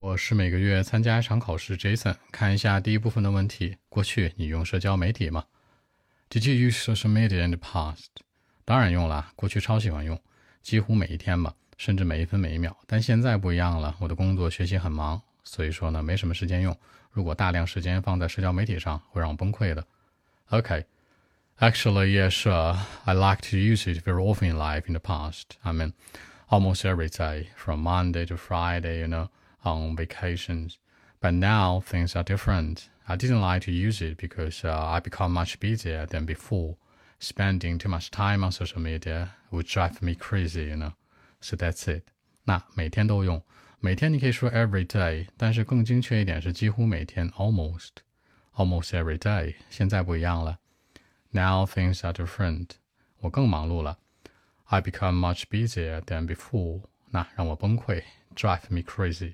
我是每个月参加一场考试，Jason。看一下第一部分的问题：过去你用社交媒体吗？Did you use social media in the past？当然用了，过去超喜欢用，几乎每一天吧，甚至每一分每一秒。但现在不一样了，我的工作学习很忙，所以说呢，没什么时间用。如果大量时间放在社交媒体上，会让我崩溃的。OK，actually yes, I like to use it very often in life in the past. I mean, almost every day from Monday to Friday, you know. on vacations. But now things are different. I didn't like to use it because uh, I become much busier than before. Spending too much time on social media would drive me crazy, you know. So that's it. 那每天都用，每天你可以说 every day，但是更精确一点是几乎每天 almost almost every day。现在不一样了，now things are different。我更忙碌了，I become much busier than before。那让我崩溃，drive me crazy。